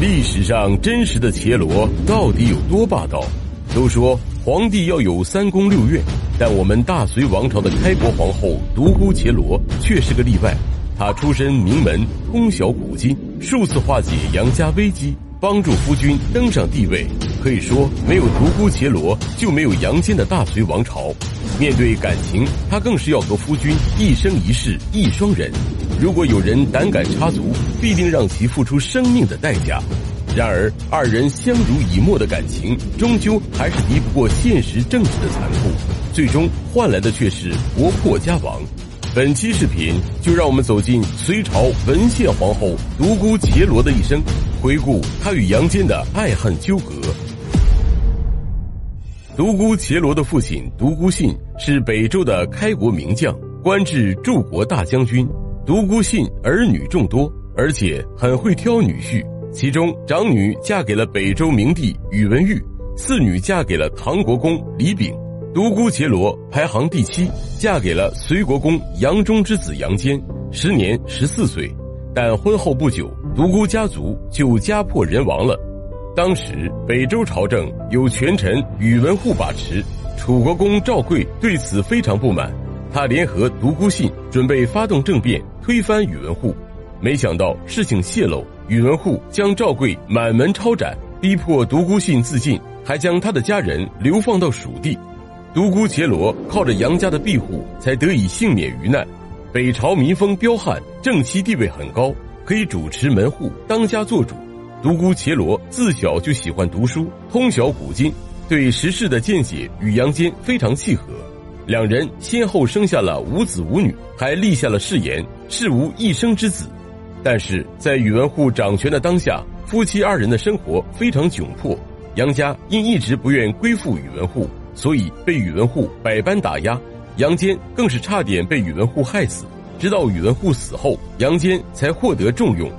历史上真实的伽罗到底有多霸道？都说皇帝要有三宫六院，但我们大隋王朝的开国皇后独孤伽罗却是个例外。她出身名门，通晓古今，数次化解杨家危机，帮助夫君登上帝位。可以说，没有独孤伽罗，就没有杨坚的大隋王朝。面对感情，她更是要和夫君一生一世一双人。如果有人胆敢插足，必定让其付出生命的代价。然而，二人相濡以沫的感情，终究还是敌不过现实政治的残酷，最终换来的却是国破家亡。本期视频就让我们走进隋朝文献皇后独孤伽罗的一生，回顾她与杨坚的爱恨纠葛。独孤伽罗的父亲独孤信是北周的开国名将，官至柱国大将军。独孤信儿女众多，而且很会挑女婿。其中长女嫁给了北周明帝宇文毓，次女嫁给了唐国公李炳。独孤伽罗排行第七，嫁给了隋国公杨忠之子杨坚，时年十四岁。但婚后不久，独孤家族就家破人亡了。当时北周朝政由权臣宇文护把持，楚国公赵贵对此非常不满。他联合独孤信，准备发动政变，推翻宇文护。没想到事情泄露，宇文护将赵贵满门抄斩，逼迫独孤信自尽，还将他的家人流放到蜀地。独孤伽罗靠着杨家的庇护，才得以幸免于难。北朝民风彪悍，正妻地位很高，可以主持门户，当家做主。独孤伽罗自小就喜欢读书，通晓古今，对时事的见解与杨坚非常契合。两人先后生下了五子五女，还立下了誓言，誓无一生之子。但是在宇文护掌权的当下，夫妻二人的生活非常窘迫。杨家因一直不愿归附宇文护，所以被宇文护百般打压。杨坚更是差点被宇文护害死。直到宇文护死后，杨坚才获得重用。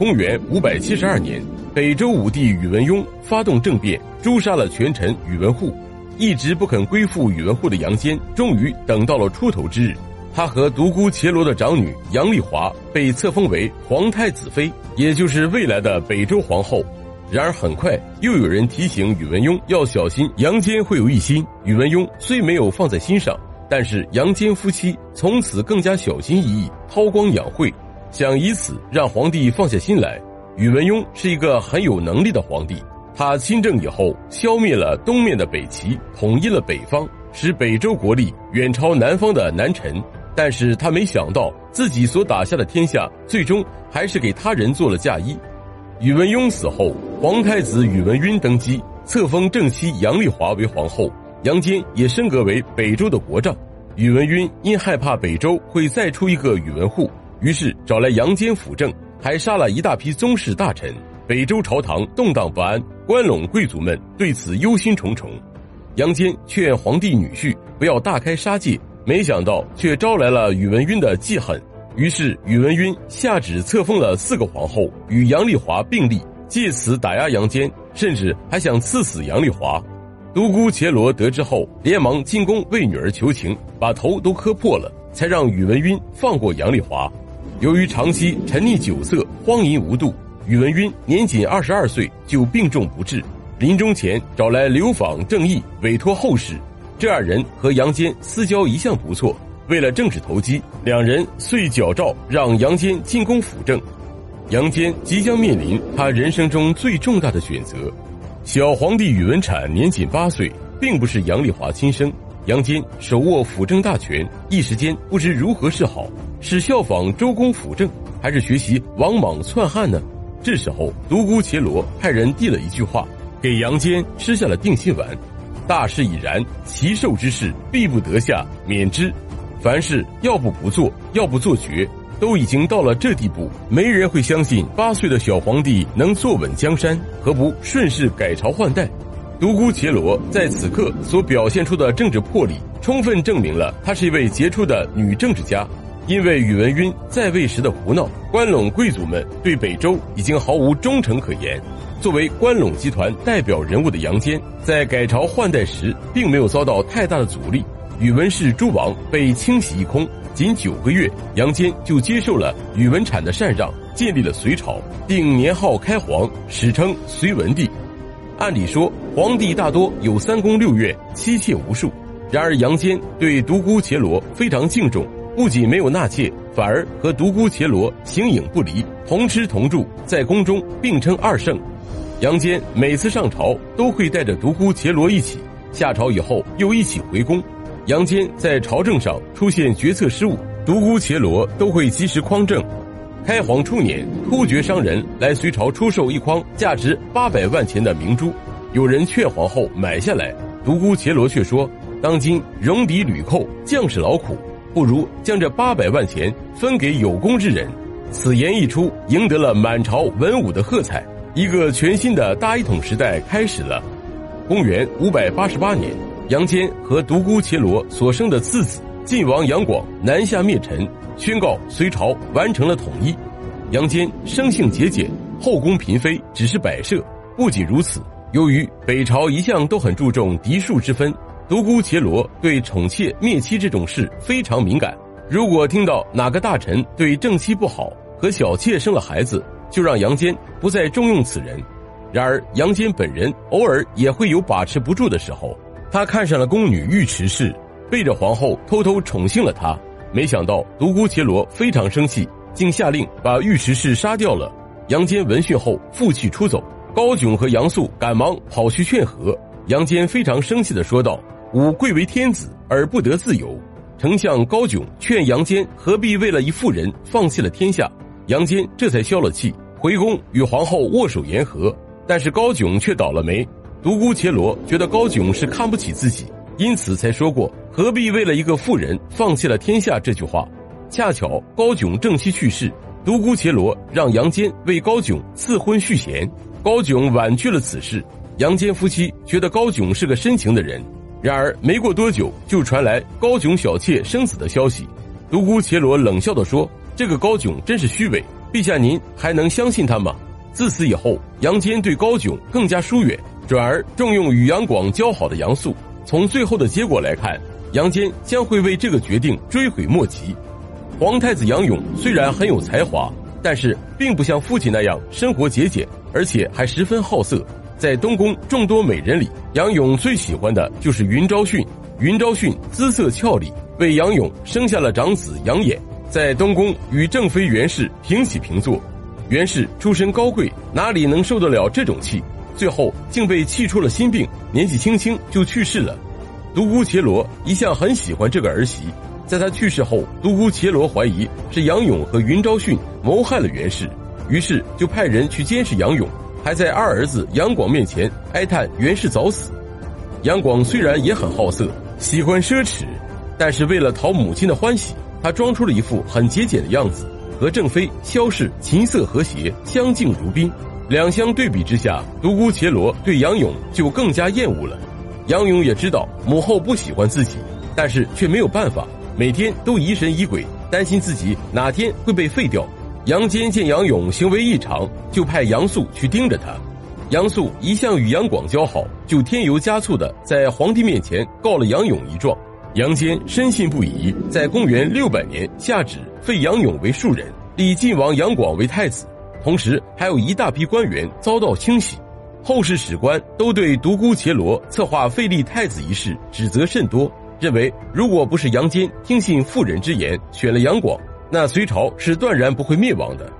公元五百七十二年，北周武帝宇文邕发动政变，诛杀了权臣宇文护。一直不肯归附宇文护的杨坚，终于等到了出头之日。他和独孤伽罗的长女杨丽华被册封为皇太子妃，也就是未来的北周皇后。然而很快又有人提醒宇文邕要小心杨坚会有异心。宇文邕虽没有放在心上，但是杨坚夫妻从此更加小心翼翼，韬光养晦，想以此让皇帝放下心来。宇文邕是一个很有能力的皇帝。他亲政以后，消灭了东面的北齐，统一了北方，使北周国力远超南方的南陈。但是他没想到，自己所打下的天下，最终还是给他人做了嫁衣。宇文邕死后，皇太子宇文赟登基，册封正妻杨丽华为皇后，杨坚也升格为北周的国丈。宇文赟因害怕北周会再出一个宇文护，于是找来杨坚辅政，还杀了一大批宗室大臣。北周朝堂动荡不安。关陇贵族们对此忧心忡忡，杨坚劝皇帝女婿不要大开杀戒，没想到却招来了宇文赟的记恨。于是宇文赟下旨册封了四个皇后，与杨丽华并立，借此打压杨坚，甚至还想赐死杨丽华。独孤伽罗得知后，连忙进宫为女儿求情，把头都磕破了，才让宇文赟放过杨丽华。由于长期沉溺酒色，荒淫无度。宇文赟年仅二十二岁就病重不治，临终前找来刘访、郑义委托后事。这二人和杨坚私交一向不错，为了政治投机，两人遂矫诏让杨坚进宫辅政。杨坚即将面临他人生中最重大的选择。小皇帝宇文阐年仅八岁，并不是杨丽华亲生。杨坚手握辅政大权，一时间不知如何是好，是效仿周公辅政，还是学习王莽篡汉呢？这时候，独孤伽罗派人递了一句话，给杨坚吃下了定心丸。大势已然，其寿之事必不得下，免之。凡事要不不做，要不做绝，都已经到了这地步，没人会相信八岁的小皇帝能坐稳江山，何不顺势改朝换代？独孤伽罗在此刻所表现出的政治魄力，充分证明了她是一位杰出的女政治家。因为宇文赟在位时的胡闹，关陇贵族们对北周已经毫无忠诚可言。作为关陇集团代表人物的杨坚，在改朝换代时并没有遭到太大的阻力。宇文氏诸王被清洗一空，仅九个月，杨坚就接受了宇文阐的禅让，建立了隋朝，定年号开皇，史称隋文帝。按理说，皇帝大多有三宫六院，妻妾无数。然而杨坚对独孤伽罗非常敬重，不仅没有纳妾，反而和独孤伽罗形影不离，同吃同住，在宫中并称二圣。杨坚每次上朝都会带着独孤伽罗一起，下朝以后又一起回宫。杨坚在朝政上出现决策失误，独孤伽罗都会及时匡正。开皇初年，突厥商人来隋朝出售一筐价值八百万钱的明珠，有人劝皇后买下来，独孤伽罗却说。当今戎狄屡寇，将士劳苦，不如将这八百万钱分给有功之人。此言一出，赢得了满朝文武的喝彩。一个全新的大一统时代开始了。公元五百八十八年，杨坚和独孤伽罗所生的次子晋王杨广南下灭陈，宣告隋朝完成了统一。杨坚生性节俭，后宫嫔妃只是摆设。不仅如此，由于北朝一向都很注重嫡庶之分。独孤伽罗对宠妾灭妻这种事非常敏感。如果听到哪个大臣对正妻不好，和小妾生了孩子，就让杨坚不再重用此人。然而杨坚本人偶尔也会有把持不住的时候。他看上了宫女尉迟氏，背着皇后偷偷宠幸了她。没想到独孤伽罗非常生气，竟下令把尉迟氏杀掉了。杨坚闻讯后负气出走，高炯和杨素赶忙跑去劝和。杨坚非常生气地说道。吾贵为天子而不得自由，丞相高炯劝杨坚何必为了一妇人放弃了天下，杨坚这才消了气，回宫与皇后握手言和。但是高炯却倒了霉，独孤伽罗觉得高炯是看不起自己，因此才说过何必为了一个妇人放弃了天下这句话。恰巧高炯正妻去世，独孤伽罗让杨坚为高炯赐婚续弦，高炯婉拒了此事。杨坚夫妻觉得高炯是个深情的人。然而没过多久，就传来高炯小妾生子的消息。独孤伽罗冷笑地说：“这个高炯真是虚伪，陛下您还能相信他吗？”自此以后，杨坚对高炯更加疏远，转而重用与杨广交好的杨素。从最后的结果来看，杨坚将会为这个决定追悔莫及。皇太子杨勇虽然很有才华，但是并不像父亲那样生活节俭，而且还十分好色。在东宫众多美人里，杨勇最喜欢的就是云昭训。云昭训姿色俏丽，为杨勇生下了长子杨衍。在东宫与正妃袁氏平起平坐，袁氏出身高贵，哪里能受得了这种气？最后竟被气出了心病，年纪轻轻就去世了。独孤伽罗一向很喜欢这个儿媳，在他去世后，独孤伽罗怀疑是杨勇和云昭训谋害了袁氏，于是就派人去监视杨勇。还在二儿子杨广面前哀叹袁氏早死。杨广虽然也很好色，喜欢奢侈，但是为了讨母亲的欢喜，他装出了一副很节俭的样子，和正妃萧氏琴瑟和谐，相敬如宾。两相对比之下，独孤伽罗对杨勇就更加厌恶了。杨勇也知道母后不喜欢自己，但是却没有办法，每天都疑神疑鬼，担心自己哪天会被废掉。杨坚见杨勇行为异常，就派杨素去盯着他。杨素一向与杨广交好，就添油加醋的在皇帝面前告了杨勇一状。杨坚深信不疑，在公元六百年下旨废杨勇为庶人，立晋王杨广为太子，同时还有一大批官员遭到清洗。后世史官都对独孤伽罗策划废立太子一事指责甚多，认为如果不是杨坚听信妇人之言选了杨广。那隋朝是断然不会灭亡的。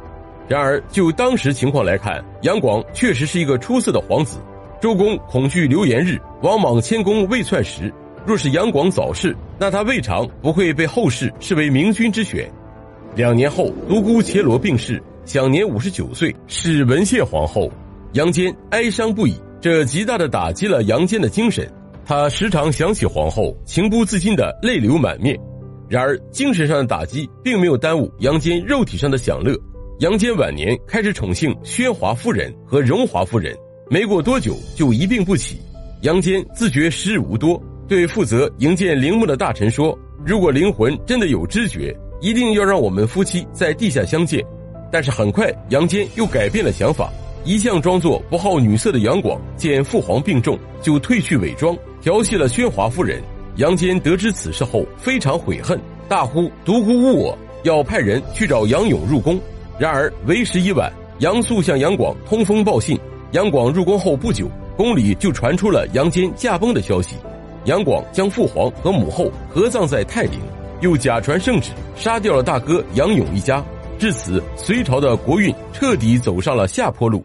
然而，就当时情况来看，杨广确实是一个出色的皇子。周公恐惧流言日，王莽迁宫未篡时，若是杨广早逝，那他未尝不会被后世视为明君之选。两年后，独孤伽罗病逝，享年五十九岁，是文献皇后。杨坚哀伤不已，这极大的打击了杨坚的精神。他时常想起皇后，情不自禁的泪流满面。然而，精神上的打击并没有耽误杨坚肉体上的享乐。杨坚晚年开始宠幸薛华夫人和荣华夫人，没过多久就一病不起。杨坚自觉时日无多，对负责营建陵墓的大臣说：“如果灵魂真的有知觉，一定要让我们夫妻在地下相见。”但是很快杨坚又改变了想法，一向装作不好女色的杨广见父皇病重，就褪去伪装，调戏了宣华夫人。杨坚得知此事后非常悔恨，大呼独孤无我，要派人去找杨勇入宫。然而为时已晚，杨素向杨广通风报信，杨广入宫后不久，宫里就传出了杨坚驾崩的消息。杨广将父皇和母后合葬在泰陵，又假传圣旨杀掉了大哥杨勇一家。至此隋朝的国运彻底走上了下坡路。